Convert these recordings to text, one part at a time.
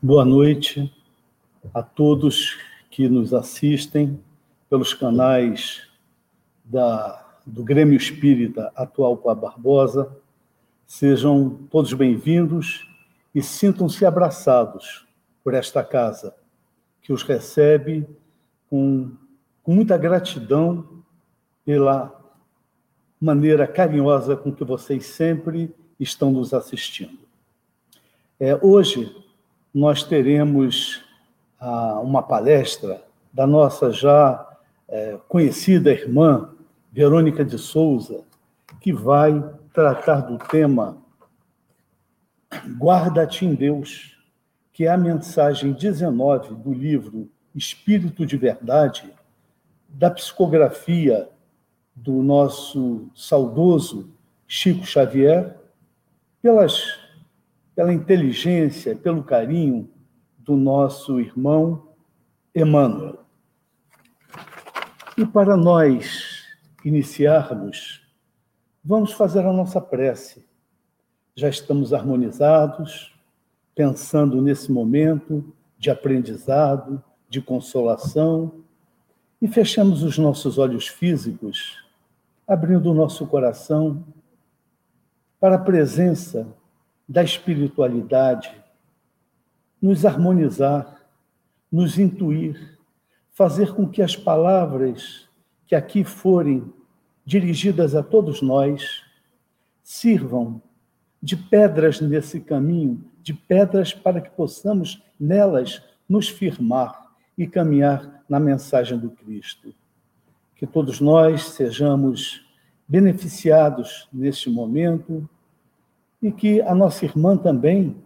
Boa noite a todos que nos assistem pelos canais da, do Grêmio Espírita Atual com a Barbosa. Sejam todos bem-vindos e sintam-se abraçados por esta casa, que os recebe com, com muita gratidão pela maneira carinhosa com que vocês sempre estão nos assistindo. É, hoje, nós teremos ah, uma palestra da nossa já é, conhecida irmã Verônica de Souza, que vai tratar do tema Guarda-te em Deus, que é a mensagem 19 do livro Espírito de Verdade, da psicografia do nosso saudoso Chico Xavier, pelas pela inteligência, pelo carinho do nosso irmão Emmanuel. E para nós iniciarmos, vamos fazer a nossa prece. Já estamos harmonizados, pensando nesse momento de aprendizado, de consolação, e fechamos os nossos olhos físicos, abrindo o nosso coração para a presença da espiritualidade, nos harmonizar, nos intuir, fazer com que as palavras que aqui forem dirigidas a todos nós sirvam de pedras nesse caminho, de pedras para que possamos nelas nos firmar e caminhar na mensagem do Cristo. Que todos nós sejamos beneficiados neste momento e que a nossa irmã também,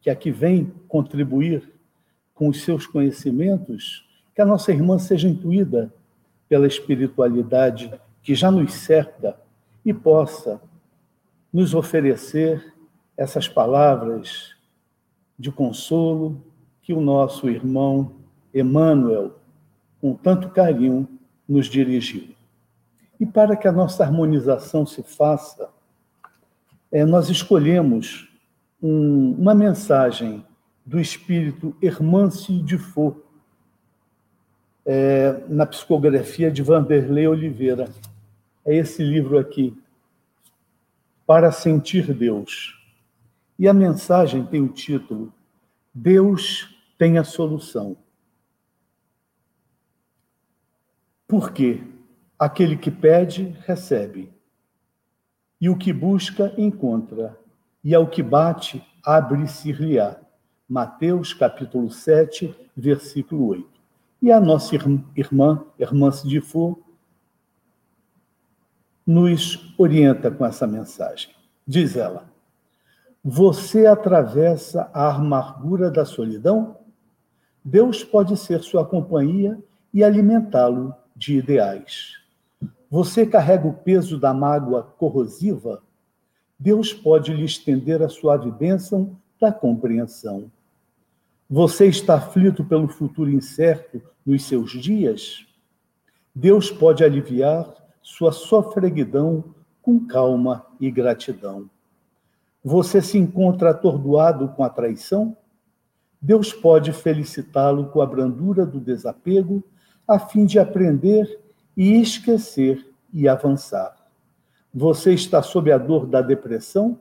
que aqui vem contribuir com os seus conhecimentos, que a nossa irmã seja intuída pela espiritualidade que já nos cerca e possa nos oferecer essas palavras de consolo que o nosso irmão Emmanuel, com tanto carinho, nos dirigiu. E para que a nossa harmonização se faça, é, nós escolhemos um, uma mensagem do espírito Hermance de Faux, é, na psicografia de Vanderlei Oliveira. É esse livro aqui, Para Sentir Deus. E a mensagem tem o título Deus tem a solução. Por quê? Aquele que pede, recebe e o que busca, encontra. E ao que bate, abre-se-lhe-á. Mateus, capítulo 7, versículo 8. E a nossa irmã, irmã Fou, nos orienta com essa mensagem. Diz ela: Você atravessa a amargura da solidão? Deus pode ser sua companhia e alimentá-lo de ideais. Você carrega o peso da mágoa corrosiva? Deus pode lhe estender a suave bênção da compreensão. Você está aflito pelo futuro incerto nos seus dias? Deus pode aliviar sua sofreguidão com calma e gratidão. Você se encontra atordoado com a traição? Deus pode felicitá-lo com a brandura do desapego, a fim de aprender e esquecer e avançar. Você está sob a dor da depressão?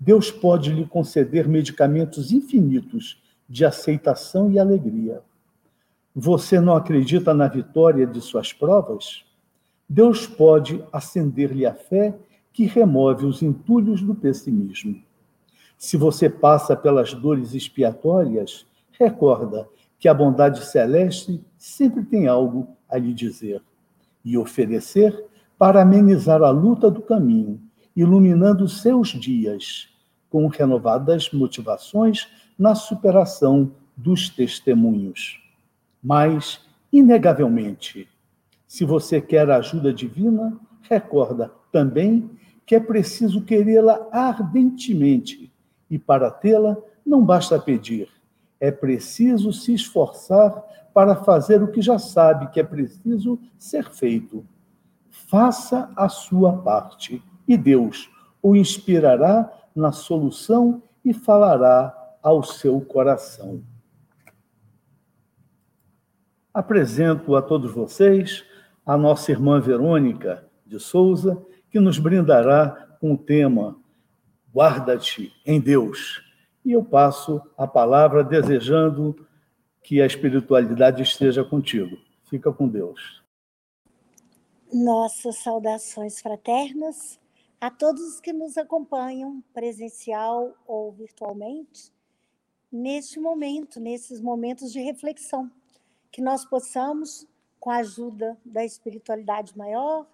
Deus pode lhe conceder medicamentos infinitos de aceitação e alegria. Você não acredita na vitória de suas provas? Deus pode acender-lhe a fé que remove os entulhos do pessimismo. Se você passa pelas dores expiatórias, recorda que a bondade celeste sempre tem algo a lhe dizer e oferecer para amenizar a luta do caminho, iluminando seus dias com renovadas motivações na superação dos testemunhos. Mas, inegavelmente, se você quer a ajuda divina, recorda também que é preciso querê-la ardentemente e para tê-la não basta pedir, é preciso se esforçar para fazer o que já sabe que é preciso ser feito. Faça a sua parte e Deus o inspirará na solução e falará ao seu coração. Apresento a todos vocês a nossa irmã Verônica de Souza, que nos brindará com o tema Guarda-te em Deus. E eu passo a palavra desejando que a espiritualidade esteja contigo. Fica com Deus. Nossas saudações fraternas a todos os que nos acompanham, presencial ou virtualmente, neste momento, nesses momentos de reflexão, que nós possamos, com a ajuda da espiritualidade maior,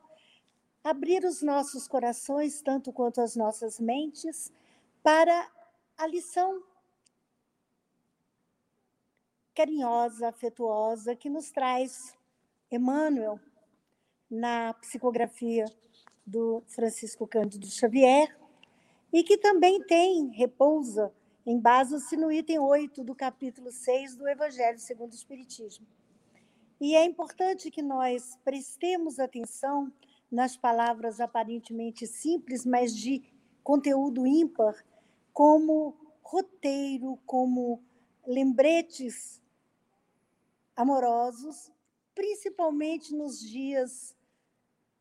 abrir os nossos corações, tanto quanto as nossas mentes, para a lição carinhosa, afetuosa que nos traz Emmanuel na psicografia do Francisco Cândido Xavier e que também tem, repousa, em base no item 8 do capítulo 6 do Evangelho segundo o Espiritismo. E é importante que nós prestemos atenção nas palavras aparentemente simples, mas de conteúdo ímpar, como roteiro, como lembretes amorosos, principalmente nos dias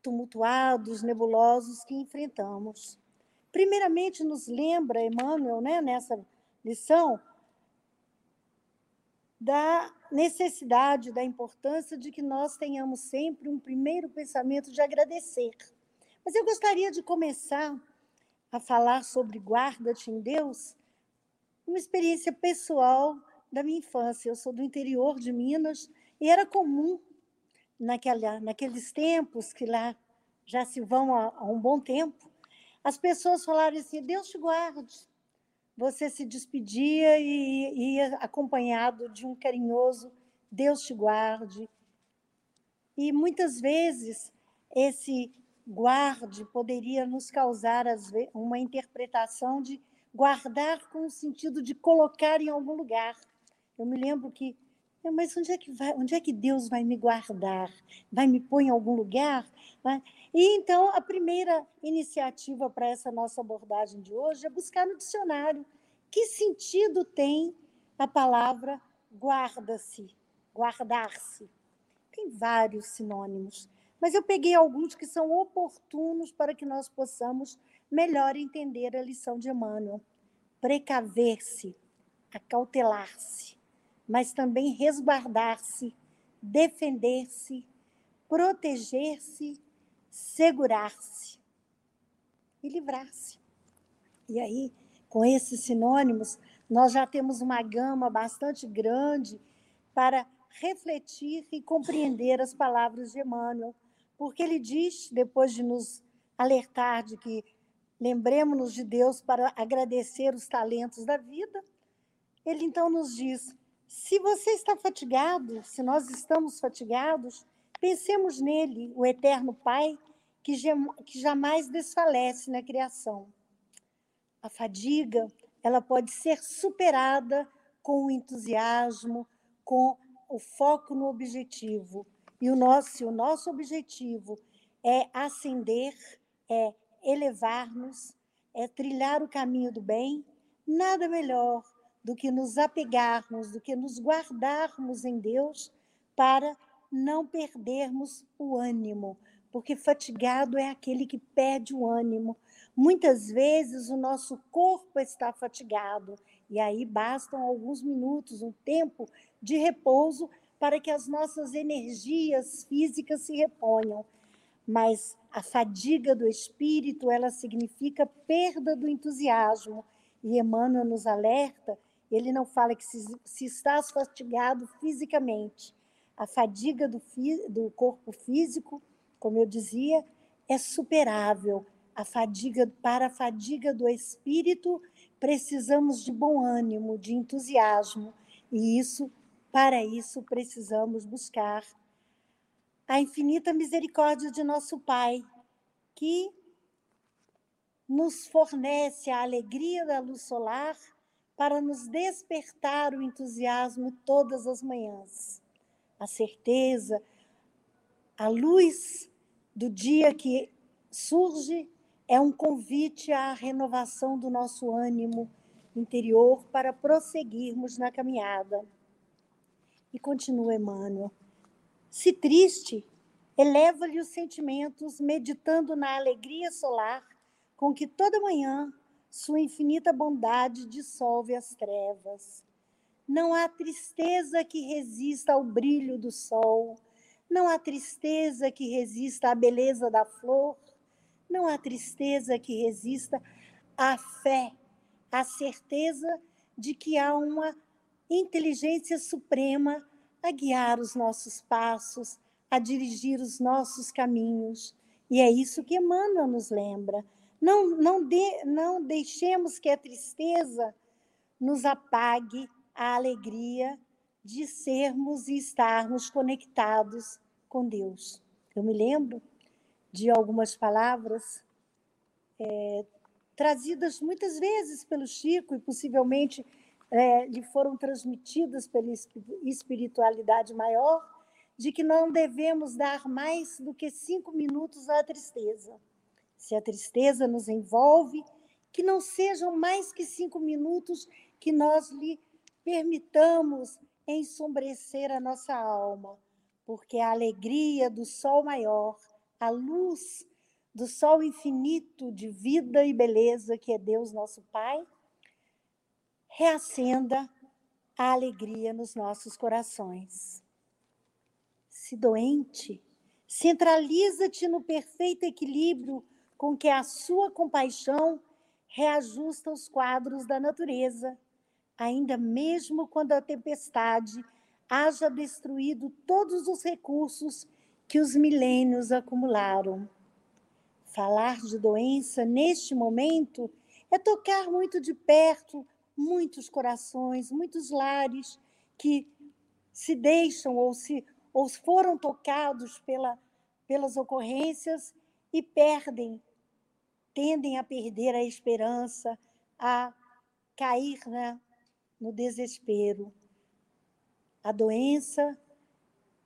tumultuados, nebulosos que enfrentamos. Primeiramente, nos lembra Emmanuel, né, nessa lição, da necessidade, da importância de que nós tenhamos sempre um primeiro pensamento de agradecer. Mas eu gostaria de começar a falar sobre guarda-te em Deus, uma experiência pessoal da minha infância. Eu sou do interior de Minas e era comum naquela, naqueles tempos que lá já se vão há, há um bom tempo, as pessoas falarem assim: Deus te guarde você se despedia e ia acompanhado de um carinhoso Deus te guarde. E muitas vezes esse guarde poderia nos causar uma interpretação de guardar com o sentido de colocar em algum lugar. Eu me lembro que, mas onde é que, vai, onde é que Deus vai me guardar? Vai me pôr em algum lugar? E então, a primeira iniciativa para essa nossa abordagem de hoje é buscar no dicionário que sentido tem a palavra guarda-se, guardar-se. Tem vários sinônimos, mas eu peguei alguns que são oportunos para que nós possamos melhor entender a lição de Emmanuel. Precaver-se, acautelar-se, mas também resguardar-se, defender-se, proteger-se segurar-se e livrar-se. E aí, com esses sinônimos, nós já temos uma gama bastante grande para refletir e compreender as palavras de Emmanuel, porque ele diz, depois de nos alertar de que lembremos-nos de Deus para agradecer os talentos da vida, ele então nos diz: se você está fatigado, se nós estamos fatigados, pensemos nele, o eterno Pai, que, que jamais desfalece na criação. A fadiga, ela pode ser superada com o entusiasmo, com o foco no objetivo. E o nosso, o nosso objetivo é ascender, é elevar-nos, é trilhar o caminho do bem, nada melhor do que nos apegarmos, do que nos guardarmos em Deus para não perdermos o ânimo, porque fatigado é aquele que perde o ânimo. Muitas vezes o nosso corpo está fatigado, e aí bastam alguns minutos, um tempo de repouso para que as nossas energias físicas se reponham. Mas a fadiga do espírito, ela significa perda do entusiasmo. E Emmanuel nos alerta, ele não fala que se, se estás fatigado fisicamente, a fadiga do, do corpo físico, como eu dizia, é superável. A fadiga para a fadiga do espírito, precisamos de bom ânimo, de entusiasmo, e isso, para isso, precisamos buscar a infinita misericórdia de nosso Pai, que nos fornece a alegria da luz solar para nos despertar o entusiasmo todas as manhãs a certeza, a luz do dia que surge é um convite à renovação do nosso ânimo interior para prosseguirmos na caminhada. E continua Emmanuel. Se triste, eleva-lhe os sentimentos, meditando na alegria solar com que toda manhã sua infinita bondade dissolve as trevas. Não há tristeza que resista ao brilho do sol, não há tristeza que resista à beleza da flor, não há tristeza que resista à fé, à certeza de que há uma inteligência suprema a guiar os nossos passos, a dirigir os nossos caminhos. E é isso que Emmanuel nos lembra. Não, não, de, não deixemos que a tristeza nos apague a alegria de sermos e estarmos conectados com Deus. Eu me lembro de algumas palavras é, trazidas muitas vezes pelo Chico e possivelmente é, lhe foram transmitidas pela espiritualidade maior, de que não devemos dar mais do que cinco minutos à tristeza. Se a tristeza nos envolve, que não sejam mais que cinco minutos que nós lhe permitamos ensombrecer a nossa alma, porque a alegria do sol maior, a luz do sol infinito de vida e beleza que é Deus nosso Pai, reacenda a alegria nos nossos corações. Se doente, centraliza-te no perfeito equilíbrio com que a sua compaixão reajusta os quadros da natureza, ainda mesmo quando a tempestade haja destruído todos os recursos que os milênios acumularam. Falar de doença neste momento é tocar muito de perto muitos corações, muitos lares que se deixam ou se ou foram tocados pela, pelas ocorrências e perdem, tendem a perder a esperança, a cair né, no desespero. A doença,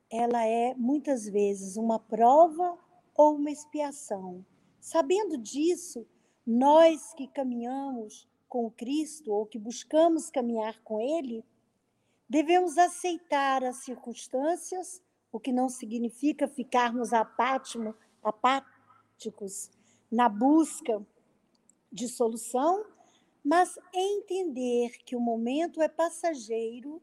ela é muitas vezes uma prova ou uma expiação. Sabendo disso, nós que caminhamos com Cristo ou que buscamos caminhar com Ele, devemos aceitar as circunstâncias, o que não significa ficarmos apáticos na busca de solução, mas entender que o momento é passageiro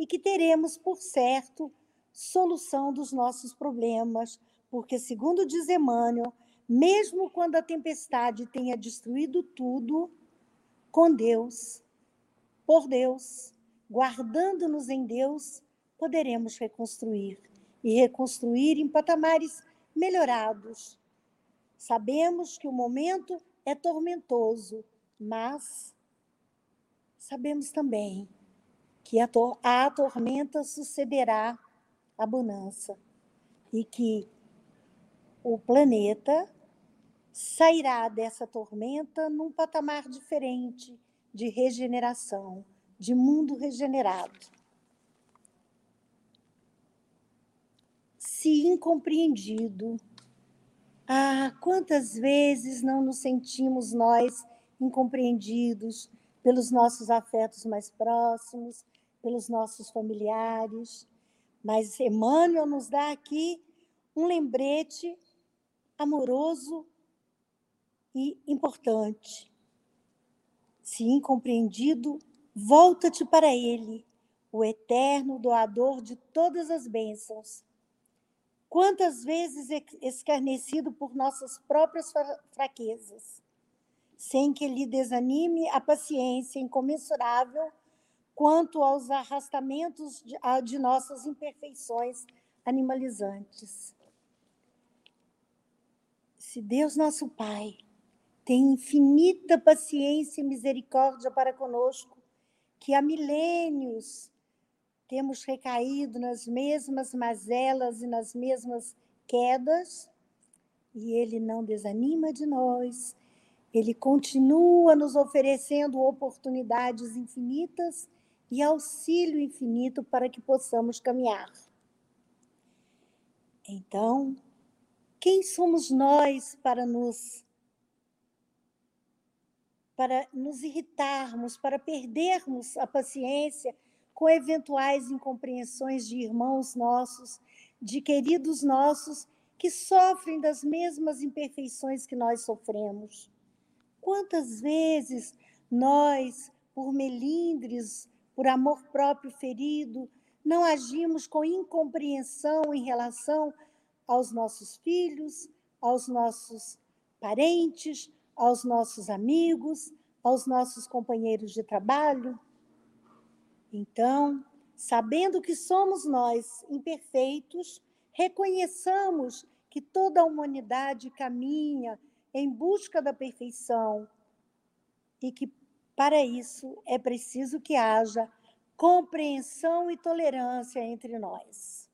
e que teremos, por certo, solução dos nossos problemas, porque, segundo diz Emmanuel, mesmo quando a tempestade tenha destruído tudo, com Deus, por Deus, guardando-nos em Deus, poderemos reconstruir e reconstruir em patamares melhorados. Sabemos que o momento é tormentoso, mas sabemos também que a, tor a tormenta sucederá a bonança e que o planeta sairá dessa tormenta num patamar diferente de regeneração, de mundo regenerado. Se incompreendido, ah, quantas vezes não nos sentimos nós incompreendidos pelos nossos afetos mais próximos, pelos nossos familiares. Mas Emmanuel nos dá aqui um lembrete amoroso e importante. Se incompreendido, volta-te para Ele, o eterno doador de todas as bênçãos. Quantas vezes escarnecido por nossas próprias fraquezas, sem que lhe desanime a paciência incomensurável quanto aos arrastamentos de, de nossas imperfeições animalizantes. Se Deus, nosso Pai, tem infinita paciência e misericórdia para conosco, que há milênios temos recaído nas mesmas mazelas e nas mesmas quedas, e Ele não desanima de nós, Ele continua nos oferecendo oportunidades infinitas e auxílio infinito para que possamos caminhar. Então, quem somos nós para nos para nos irritarmos, para perdermos a paciência com eventuais incompreensões de irmãos nossos, de queridos nossos que sofrem das mesmas imperfeições que nós sofremos. Quantas vezes nós, por melindres, por amor próprio ferido, não agimos com incompreensão em relação aos nossos filhos, aos nossos parentes, aos nossos amigos, aos nossos companheiros de trabalho? Então, sabendo que somos nós imperfeitos, reconheçamos que toda a humanidade caminha em busca da perfeição e que para isso é preciso que haja compreensão e tolerância entre nós.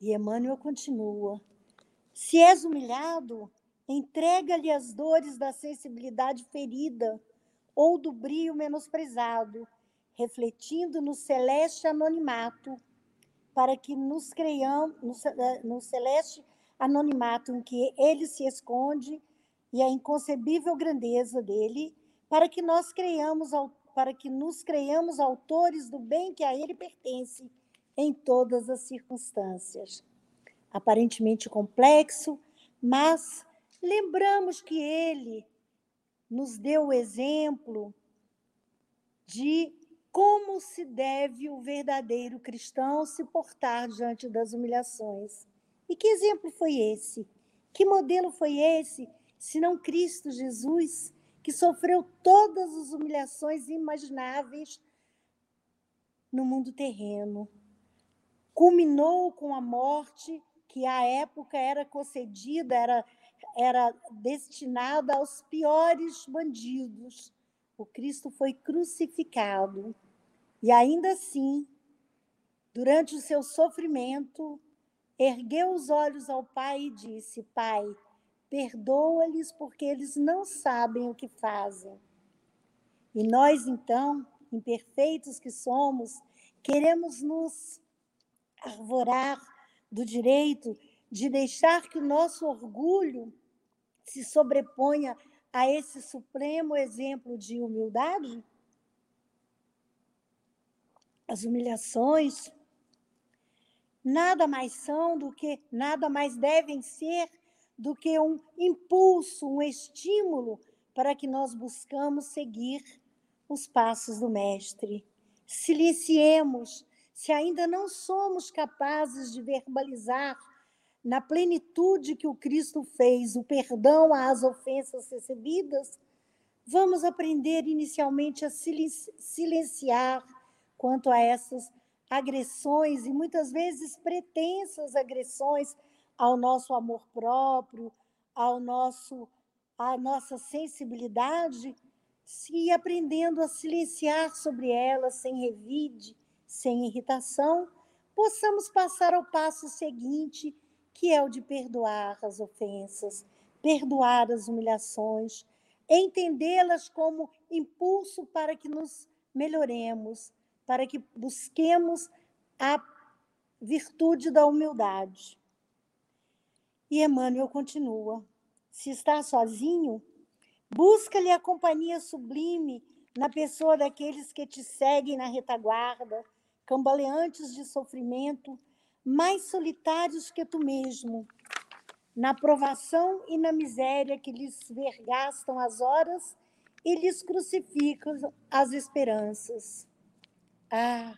E Emmanuel continua: se és humilhado, entrega-lhe as dores da sensibilidade ferida ou do brio menosprezado, refletindo no celeste anonimato, para que nos creiamos, no celeste anonimato em que ele se esconde e a inconcebível grandeza dele, para que nós creiamos, para que nos creiamos autores do bem que a ele pertence em todas as circunstâncias. Aparentemente complexo, mas lembramos que ele nos deu o exemplo de como se deve o verdadeiro cristão se portar diante das humilhações. E que exemplo foi esse? Que modelo foi esse, se não Cristo Jesus, que sofreu todas as humilhações imagináveis no mundo terreno? Culminou com a morte que à época era concedida, era, era destinada aos piores bandidos o Cristo foi crucificado e ainda assim, durante o seu sofrimento, ergueu os olhos ao Pai e disse: Pai, perdoa-lhes porque eles não sabem o que fazem. E nós, então, imperfeitos que somos, queremos nos arvorar do direito de deixar que o nosso orgulho se sobreponha a esse supremo exemplo de humildade? As humilhações nada mais são do que, nada mais devem ser do que um impulso, um estímulo para que nós buscamos seguir os passos do Mestre. Silenciemos, se ainda não somos capazes de verbalizar na plenitude que o Cristo fez, o perdão às ofensas recebidas, vamos aprender inicialmente a silenciar quanto a essas agressões e muitas vezes pretensas agressões ao nosso amor próprio, ao nosso à nossa sensibilidade, se aprendendo a silenciar sobre elas sem revide, sem irritação, possamos passar ao passo seguinte que é o de perdoar as ofensas, perdoar as humilhações, entendê-las como impulso para que nos melhoremos, para que busquemos a virtude da humildade. E Emmanuel continua: se está sozinho, busca-lhe a companhia sublime na pessoa daqueles que te seguem na retaguarda, cambaleantes de sofrimento, mais solitários que tu mesmo, na provação e na miséria que lhes vergastam as horas e lhes crucificam as esperanças. Ah,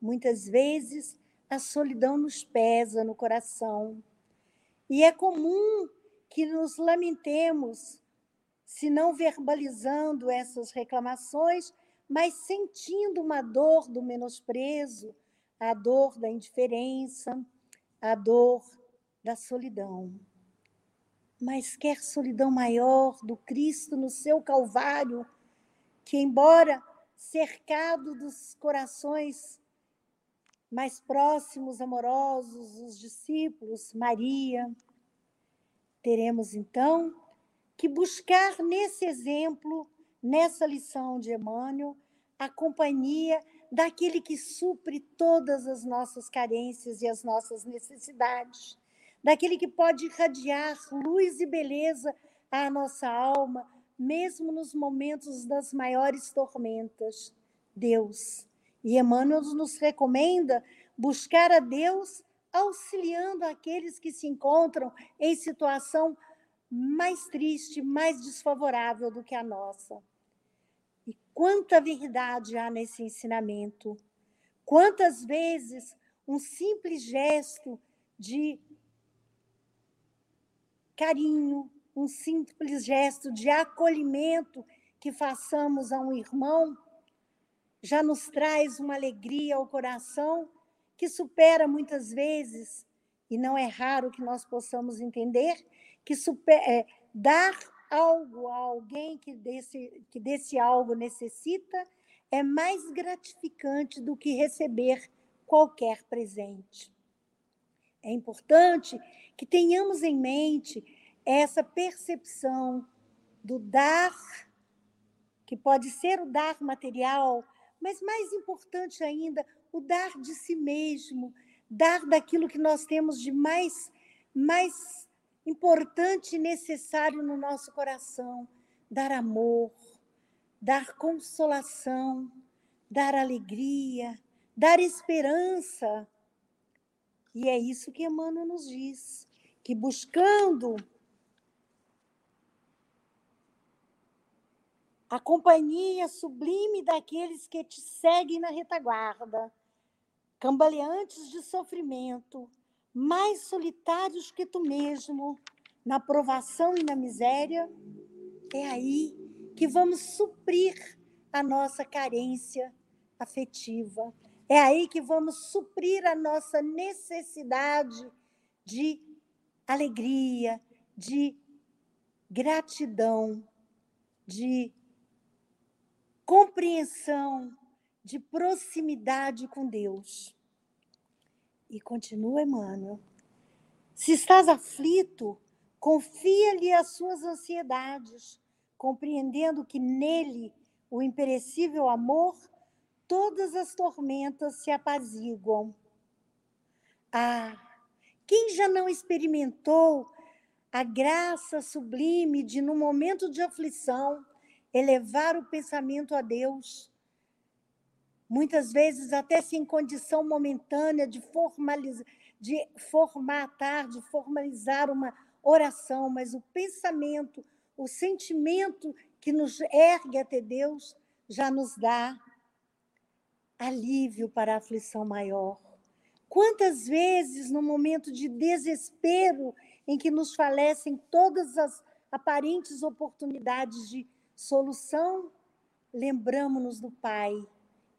muitas vezes a solidão nos pesa no coração. E é comum que nos lamentemos, se não verbalizando essas reclamações, mas sentindo uma dor do menosprezo, a dor da indiferença, a dor da solidão. Mas quer solidão maior do Cristo no seu Calvário, que, embora cercado dos corações mais próximos, amorosos, os discípulos, Maria, teremos então que buscar nesse exemplo, nessa lição de Emmanuel, a companhia daquele que supre todas as nossas carências e as nossas necessidades, daquele que pode irradiar luz e beleza à nossa alma, mesmo nos momentos das maiores tormentas. Deus. E Emmanuel nos recomenda buscar a Deus auxiliando aqueles que se encontram em situação mais triste, mais desfavorável do que a nossa. Quanta verdade há nesse ensinamento. Quantas vezes um simples gesto de carinho, um simples gesto de acolhimento que façamos a um irmão já nos traz uma alegria ao coração que supera muitas vezes, e não é raro que nós possamos entender, que super, é, dar algo a alguém que desse, que desse algo necessita é mais gratificante do que receber qualquer presente. É importante que tenhamos em mente essa percepção do dar, que pode ser o dar material, mas mais importante ainda, o dar de si mesmo, dar daquilo que nós temos de mais, mais importante e necessário no nosso coração, dar amor, dar consolação, dar alegria, dar esperança. E é isso que Emmanuel nos diz, que buscando a companhia sublime daqueles que te seguem na retaguarda, cambaleantes de sofrimento, mais solitários que tu mesmo, na provação e na miséria, é aí que vamos suprir a nossa carência afetiva. É aí que vamos suprir a nossa necessidade de alegria, de gratidão, de compreensão, de proximidade com Deus. E continua Emmanuel. Se estás aflito, confia-lhe as suas ansiedades, compreendendo que nele, o imperecível amor, todas as tormentas se apaziguam. Ah, quem já não experimentou a graça sublime de, no momento de aflição, elevar o pensamento a Deus. Muitas vezes, até sem condição momentânea de, formalizar, de formatar, de formalizar uma oração, mas o pensamento, o sentimento que nos ergue até Deus já nos dá alívio para a aflição maior. Quantas vezes, no momento de desespero, em que nos falecem todas as aparentes oportunidades de solução, lembramos-nos do Pai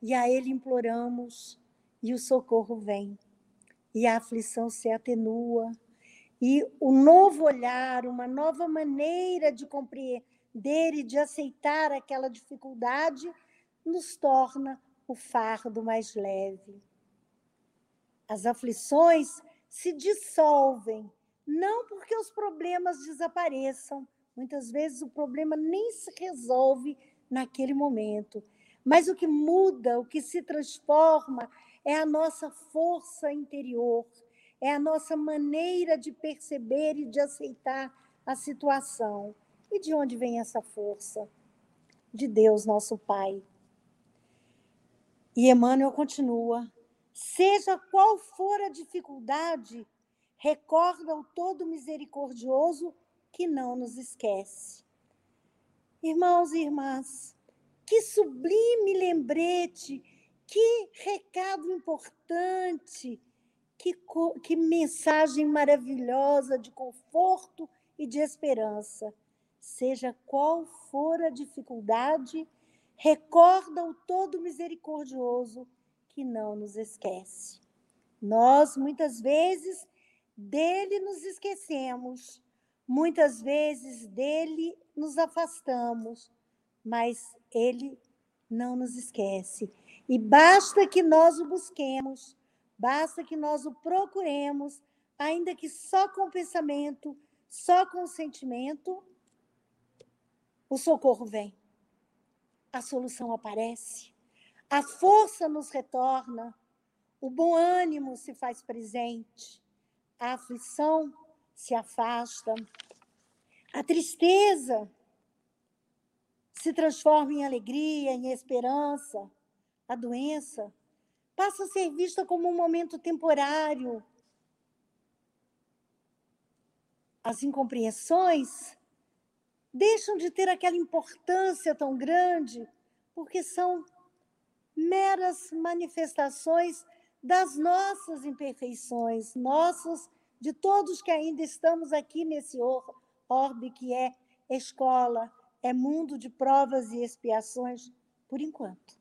e a Ele imploramos e o socorro vem. E a aflição se atenua e o novo olhar, uma nova maneira de compreender e de aceitar aquela dificuldade nos torna o fardo mais leve. As aflições se dissolvem, não porque os problemas desapareçam, Muitas vezes o problema nem se resolve naquele momento, mas o que muda, o que se transforma é a nossa força interior, é a nossa maneira de perceber e de aceitar a situação. E de onde vem essa força? De Deus, nosso Pai. E Emmanuel continua: seja qual for a dificuldade, recorda o Todo Misericordioso que não nos esquece. Irmãos e irmãs, que sublime lembrete, que recado importante, que, que mensagem maravilhosa de conforto e de esperança. Seja qual for a dificuldade, recorda o Todo Misericordioso que não nos esquece. Nós, muitas vezes, dele nos esquecemos Muitas vezes dele nos afastamos, mas ele não nos esquece. E basta que nós o busquemos, basta que nós o procuremos, ainda que só com pensamento, só com sentimento, o socorro vem. A solução aparece. A força nos retorna. O bom ânimo se faz presente. A aflição se afasta. A tristeza se transforma em alegria, em esperança. A doença passa a ser vista como um momento temporário. As incompreensões deixam de ter aquela importância tão grande, porque são meras manifestações das nossas imperfeições, nossas, de todos que ainda estamos aqui nesse orbe que é escola, é mundo de provas e expiações, por enquanto.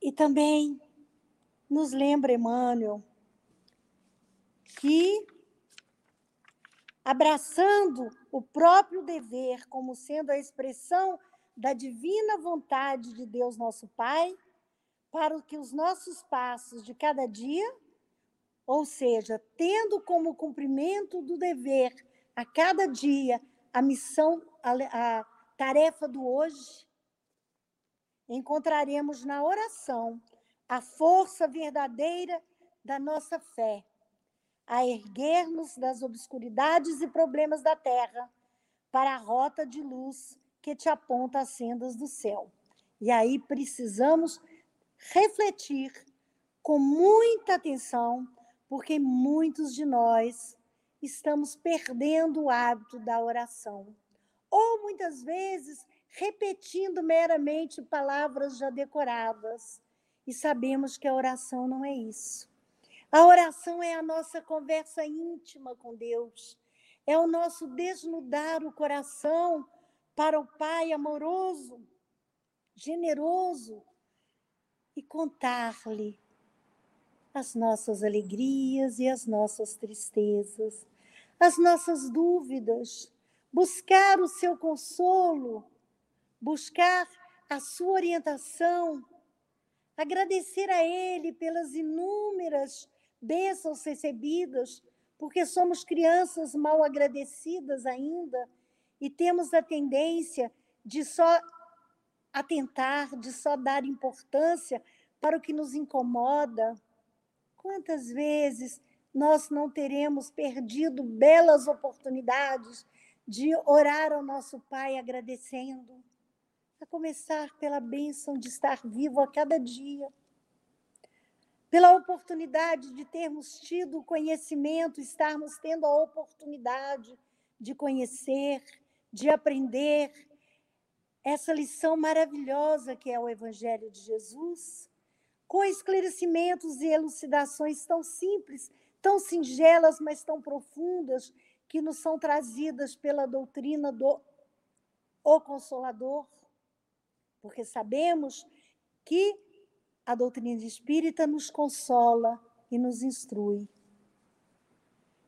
E também nos lembra Emmanuel que abraçando o próprio dever como sendo a expressão da divina vontade de Deus nosso Pai, para que os nossos passos de cada dia, ou seja, tendo como cumprimento do dever a cada dia a missão, a, a tarefa do hoje, encontraremos na oração a força verdadeira da nossa fé a erguer-nos das obscuridades e problemas da terra para a rota de luz que te aponta as sendas do céu. E aí precisamos refletir com muita atenção, porque muitos de nós estamos perdendo o hábito da oração. Ou muitas vezes repetindo meramente palavras já decoradas. E sabemos que a oração não é isso. A oração é a nossa conversa íntima com Deus, é o nosso desnudar o coração para o Pai amoroso, generoso e contar-lhe as nossas alegrias e as nossas tristezas, as nossas dúvidas, buscar o seu consolo, buscar a sua orientação, agradecer a Ele pelas inúmeras bênçãos recebidas, porque somos crianças mal agradecidas ainda e temos a tendência de só atentar, de só dar importância para o que nos incomoda. Quantas vezes nós não teremos perdido belas oportunidades de orar ao nosso Pai agradecendo? A começar pela bênção de estar vivo a cada dia pela oportunidade de termos tido o conhecimento, estarmos tendo a oportunidade de conhecer, de aprender essa lição maravilhosa que é o Evangelho de Jesus, com esclarecimentos e elucidações tão simples, tão singelas, mas tão profundas, que nos são trazidas pela doutrina do o Consolador, porque sabemos que a doutrina espírita nos consola e nos instrui.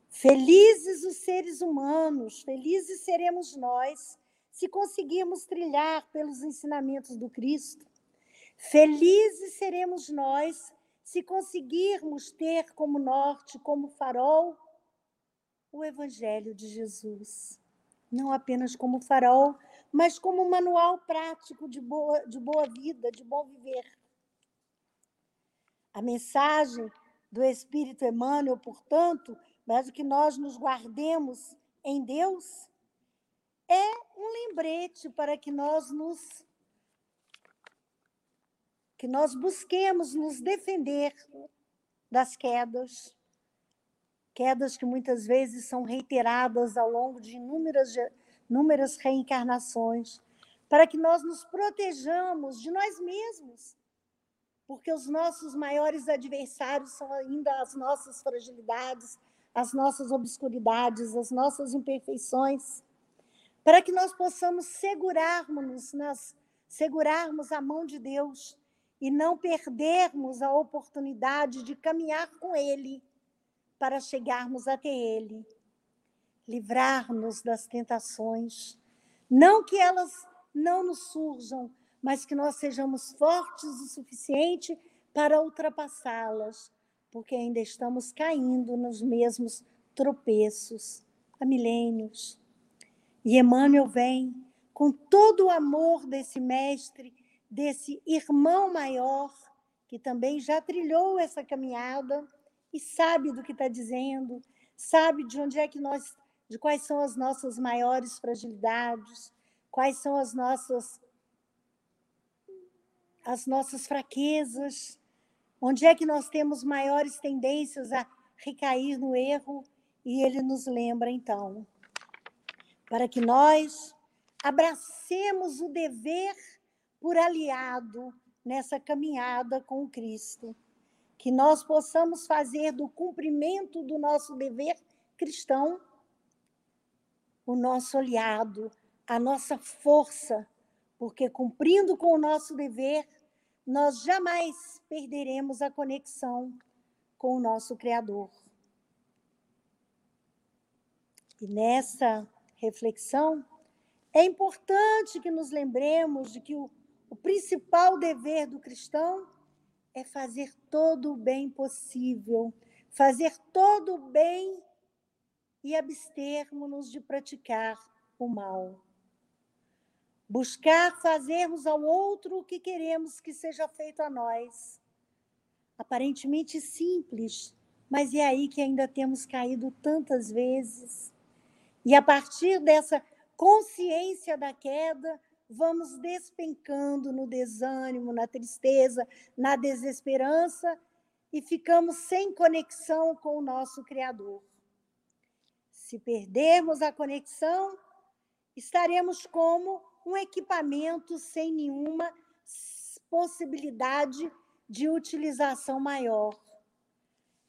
Felizes os seres humanos, felizes seremos nós se conseguirmos trilhar pelos ensinamentos do Cristo. Felizes seremos nós se conseguirmos ter como norte, como farol, o Evangelho de Jesus. Não apenas como farol, mas como manual prático de boa, de boa vida, de bom viver. A mensagem do Espírito Emmanuel, portanto, mas o que nós nos guardemos em Deus, é um lembrete para que nós nos que nós busquemos nos defender das quedas, quedas que muitas vezes são reiteradas ao longo de inúmeras, inúmeras reencarnações, para que nós nos protejamos de nós mesmos, porque os nossos maiores adversários são ainda as nossas fragilidades, as nossas obscuridades, as nossas imperfeições, para que nós possamos segurarmos nas segurarmos a mão de Deus e não perdermos a oportunidade de caminhar com ele para chegarmos até ele, livrar-nos das tentações, não que elas não nos surjam, mas que nós sejamos fortes o suficiente para ultrapassá-las, porque ainda estamos caindo nos mesmos tropeços há milênios. E Emmanuel vem com todo o amor desse mestre, desse irmão maior, que também já trilhou essa caminhada e sabe do que está dizendo, sabe de onde é que nós, de quais são as nossas maiores fragilidades, quais são as nossas as nossas fraquezas, onde é que nós temos maiores tendências a recair no erro, e ele nos lembra então, para que nós abracemos o dever por aliado nessa caminhada com Cristo, que nós possamos fazer do cumprimento do nosso dever cristão o nosso aliado, a nossa força, porque cumprindo com o nosso dever, nós jamais perderemos a conexão com o nosso Criador. E nessa reflexão, é importante que nos lembremos de que o, o principal dever do cristão é fazer todo o bem possível, fazer todo o bem e abstermos-nos de praticar o mal. Buscar fazermos ao outro o que queremos que seja feito a nós. Aparentemente simples, mas é aí que ainda temos caído tantas vezes. E a partir dessa consciência da queda, vamos despencando no desânimo, na tristeza, na desesperança e ficamos sem conexão com o nosso Criador. Se perdermos a conexão, estaremos como um equipamento sem nenhuma possibilidade de utilização maior.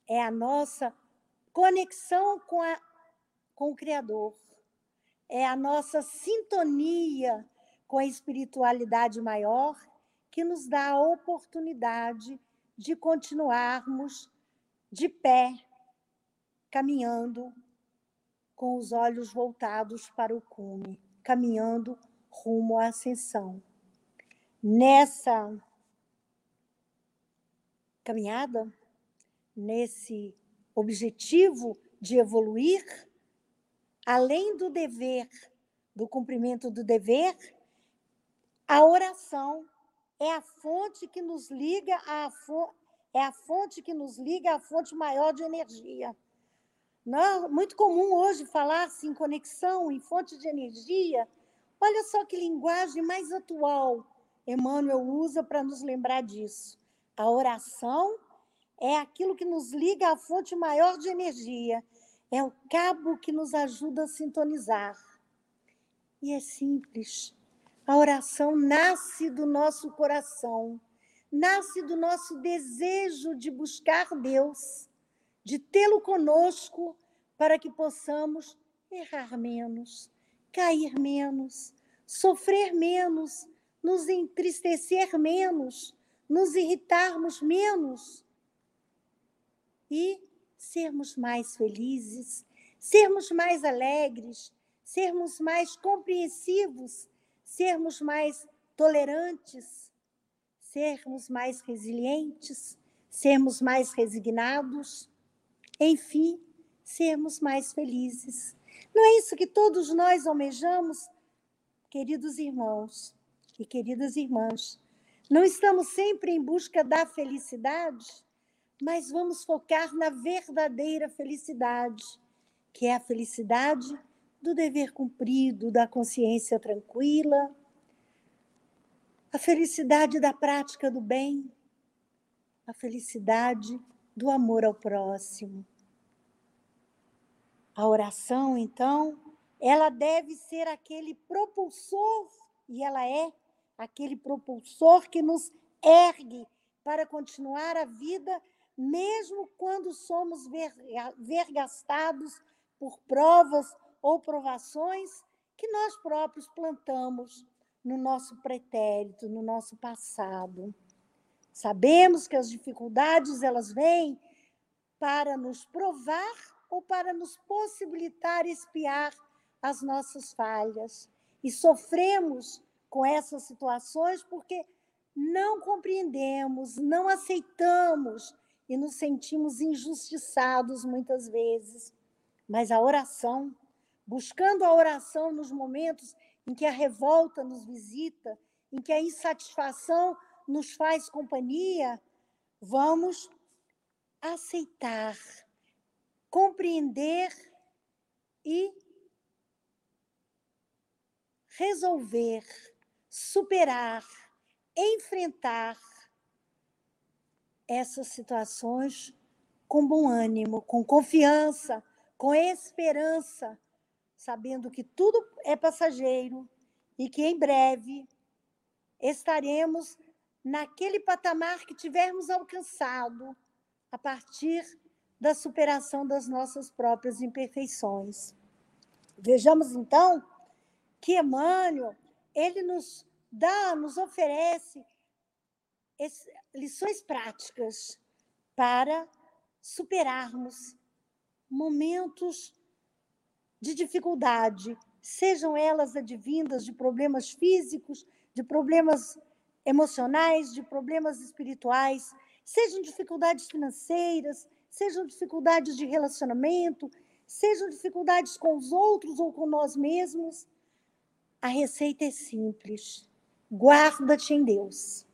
É a nossa conexão com, a, com o Criador, é a nossa sintonia com a espiritualidade maior que nos dá a oportunidade de continuarmos de pé, caminhando com os olhos voltados para o cume, caminhando rumo à ascensão. Nessa caminhada, nesse objetivo de evoluir, além do dever, do cumprimento do dever, a oração é a fonte que nos liga à é a fonte que nos liga à fonte maior de energia. Não, muito comum hoje falar-se em conexão, em fonte de energia. Olha só que linguagem mais atual Emmanuel usa para nos lembrar disso. A oração é aquilo que nos liga à fonte maior de energia, é o cabo que nos ajuda a sintonizar. E é simples. A oração nasce do nosso coração, nasce do nosso desejo de buscar Deus de tê-lo conosco para que possamos errar menos, cair menos, sofrer menos, nos entristecer menos, nos irritarmos menos e sermos mais felizes, sermos mais alegres, sermos mais compreensivos, sermos mais tolerantes, sermos mais resilientes, sermos mais resignados enfim, sermos mais felizes. Não é isso que todos nós almejamos, queridos irmãos e queridas irmãs? Não estamos sempre em busca da felicidade, mas vamos focar na verdadeira felicidade, que é a felicidade do dever cumprido, da consciência tranquila, a felicidade da prática do bem, a felicidade do amor ao próximo. A oração, então, ela deve ser aquele propulsor, e ela é aquele propulsor que nos ergue para continuar a vida, mesmo quando somos vergastados por provas ou provações que nós próprios plantamos no nosso pretérito, no nosso passado. Sabemos que as dificuldades elas vêm para nos provar ou para nos possibilitar espiar as nossas falhas. E sofremos com essas situações porque não compreendemos, não aceitamos e nos sentimos injustiçados muitas vezes. Mas a oração, buscando a oração nos momentos em que a revolta nos visita, em que a insatisfação nos faz companhia, vamos aceitar, compreender e resolver, superar, enfrentar essas situações com bom ânimo, com confiança, com esperança, sabendo que tudo é passageiro e que em breve estaremos naquele patamar que tivermos alcançado a partir da superação das nossas próprias imperfeições. Vejamos então que Emmanuel, ele nos dá, nos oferece lições práticas para superarmos momentos de dificuldade, sejam elas advindas de problemas físicos, de problemas emocionais, de problemas espirituais, sejam dificuldades financeiras, sejam dificuldades de relacionamento, sejam dificuldades com os outros ou com nós mesmos. A receita é simples. Guarda-te em Deus.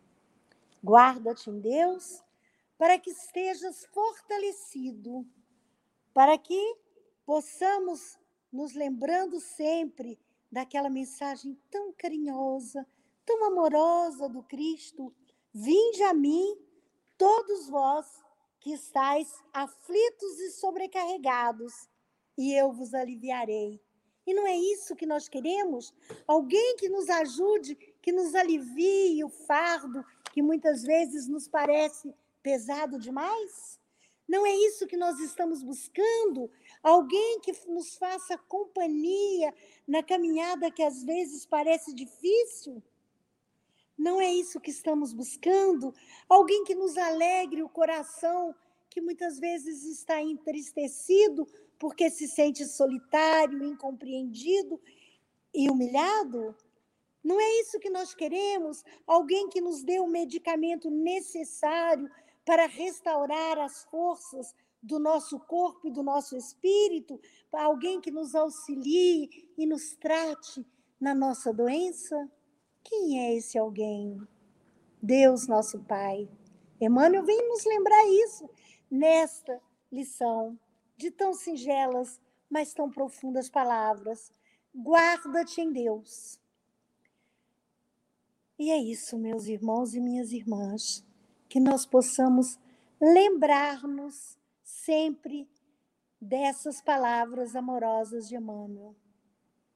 Guarda-te em Deus para que estejas fortalecido, para que possamos nos lembrando sempre daquela mensagem tão carinhosa, tão amorosa do Cristo: Vinde a mim, todos vós que estáis aflitos e sobrecarregados, e eu vos aliviarei. E não é isso que nós queremos? Alguém que nos ajude, que nos alivie o fardo que muitas vezes nos parece pesado demais? Não é isso que nós estamos buscando? Alguém que nos faça companhia na caminhada que às vezes parece difícil? Não é isso que estamos buscando? Alguém que nos alegre o coração, que muitas vezes está entristecido porque se sente solitário, incompreendido e humilhado? Não é isso que nós queremos? Alguém que nos dê o medicamento necessário para restaurar as forças do nosso corpo e do nosso espírito, alguém que nos auxilie e nos trate na nossa doença? Quem é esse alguém? Deus, nosso Pai. Emmanuel vem nos lembrar isso nesta lição de tão singelas, mas tão profundas palavras. Guarda-te em Deus. E é isso, meus irmãos e minhas irmãs, que nós possamos lembrar-nos sempre dessas palavras amorosas de Emmanuel.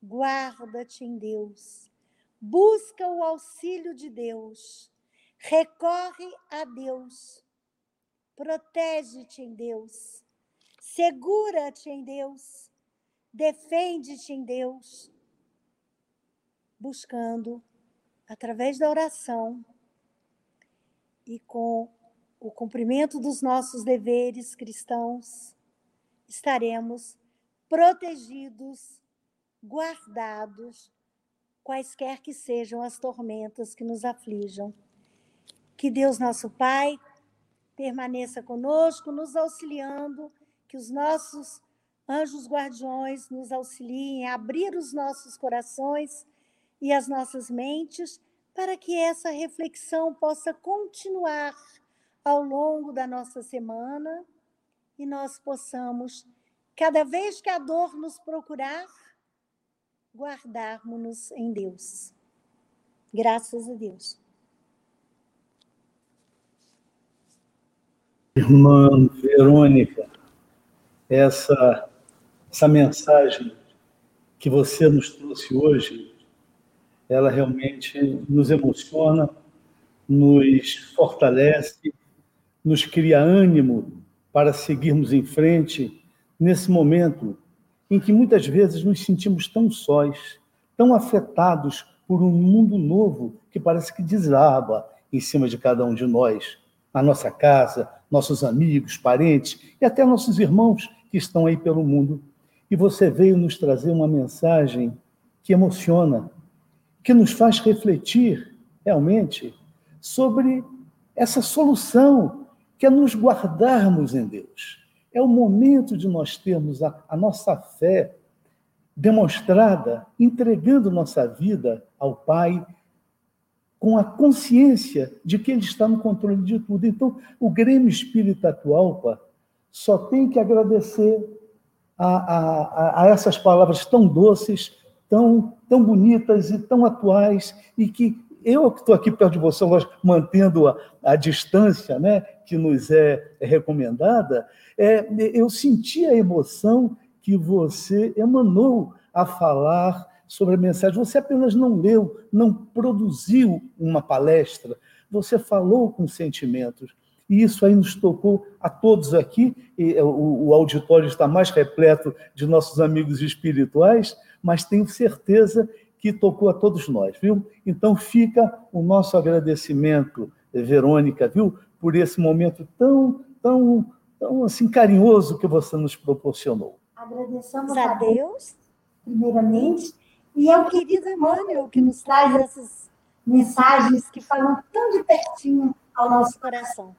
Guarda-te em Deus, busca o auxílio de Deus, recorre a Deus, protege-te em Deus, segura-te em Deus, defende-te em Deus, buscando, através da oração e com o cumprimento dos nossos deveres cristãos, estaremos protegidos, guardados, quaisquer que sejam as tormentas que nos aflijam. Que Deus, nosso Pai, permaneça conosco, nos auxiliando, que os nossos anjos guardiões nos auxiliem a abrir os nossos corações e as nossas mentes para que essa reflexão possa continuar ao longo da nossa semana e nós possamos, cada vez que a dor nos procurar, guardarmos-nos em Deus. Graças a Deus. Irmã Verônica, essa, essa mensagem que você nos trouxe hoje, ela realmente nos emociona, nos fortalece nos cria ânimo para seguirmos em frente nesse momento em que muitas vezes nos sentimos tão sós, tão afetados por um mundo novo que parece que desaba em cima de cada um de nós, a nossa casa, nossos amigos, parentes e até nossos irmãos que estão aí pelo mundo. E você veio nos trazer uma mensagem que emociona, que nos faz refletir realmente sobre essa solução que é nos guardarmos em Deus. É o momento de nós termos a, a nossa fé demonstrada, entregando nossa vida ao Pai, com a consciência de que Ele está no controle de tudo. Então, o Grêmio Espírita atual, só tem que agradecer a, a, a essas palavras tão doces, tão, tão bonitas e tão atuais e que eu que estou aqui perto de você, mantendo a, a distância né, que nos é, é recomendada, é, eu senti a emoção que você emanou a falar sobre a mensagem. Você apenas não leu, não produziu uma palestra, você falou com sentimentos. E isso aí nos tocou a todos aqui. O, o auditório está mais repleto de nossos amigos espirituais, mas tenho certeza que tocou a todos nós, viu? Então fica o nosso agradecimento, Verônica, viu, por esse momento tão, tão, tão assim carinhoso que você nos proporcionou. Agradecemos a Deus, primeiramente, e ao querido Emmanuel, que nos traz essas mensagens que falam tão de pertinho ao nosso coração.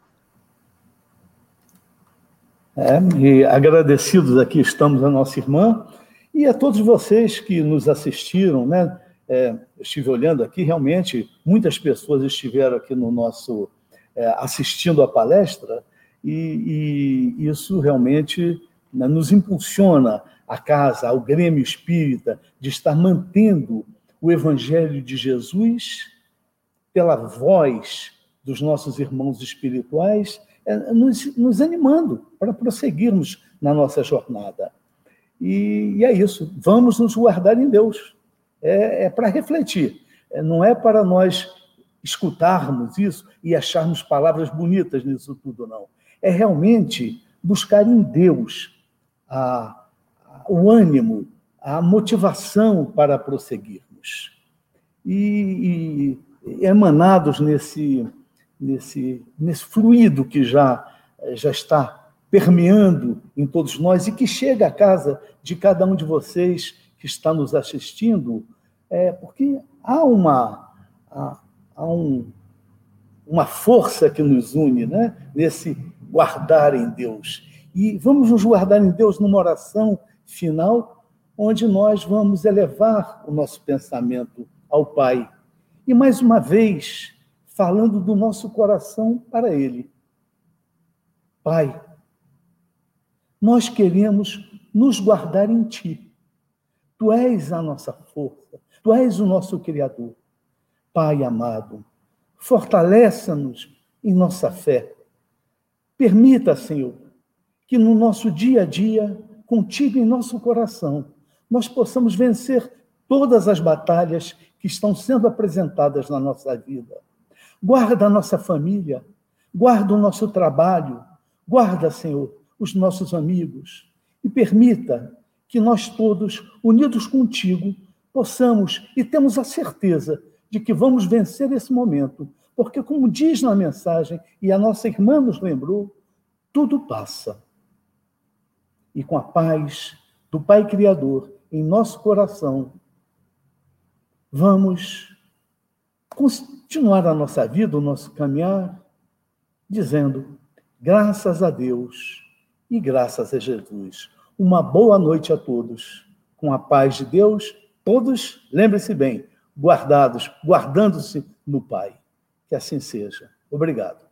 É, e agradecidos aqui estamos a nossa irmã, e a todos vocês que nos assistiram, né? É, estive olhando aqui, realmente, muitas pessoas estiveram aqui no nosso, é, assistindo a palestra, e, e isso realmente né, nos impulsiona a casa, ao Grêmio Espírita, de estar mantendo o Evangelho de Jesus pela voz dos nossos irmãos espirituais, é, nos, nos animando para prosseguirmos na nossa jornada. E, e é isso. Vamos nos guardar em Deus. É, é para refletir. É, não é para nós escutarmos isso e acharmos palavras bonitas nisso tudo, não. É realmente buscar em Deus a, o ânimo, a motivação para prosseguirmos. E, e emanados nesse, nesse, nesse fluido que já, já está permeando em todos nós e que chega à casa de cada um de vocês que está nos assistindo, é porque há uma, há um, uma força que nos une né? nesse guardar em Deus. E vamos nos guardar em Deus numa oração final, onde nós vamos elevar o nosso pensamento ao Pai. E mais uma vez, falando do nosso coração para Ele. Pai, nós queremos nos guardar em Ti. Tu és a nossa força, Tu és o nosso Criador. Pai amado, fortaleça-nos em nossa fé. Permita, Senhor, que no nosso dia a dia, contigo em nosso coração, nós possamos vencer todas as batalhas que estão sendo apresentadas na nossa vida. Guarda a nossa família, guarda o nosso trabalho, guarda, Senhor, os nossos amigos e permita que nós todos, unidos contigo, possamos e temos a certeza de que vamos vencer esse momento, porque, como diz na mensagem, e a nossa irmã nos lembrou, tudo passa. E com a paz do Pai Criador em nosso coração, vamos continuar a nossa vida, o nosso caminhar, dizendo: graças a Deus e graças a Jesus. Uma boa noite a todos. Com a paz de Deus, todos, lembre-se bem, guardados, guardando-se no Pai. Que assim seja. Obrigado.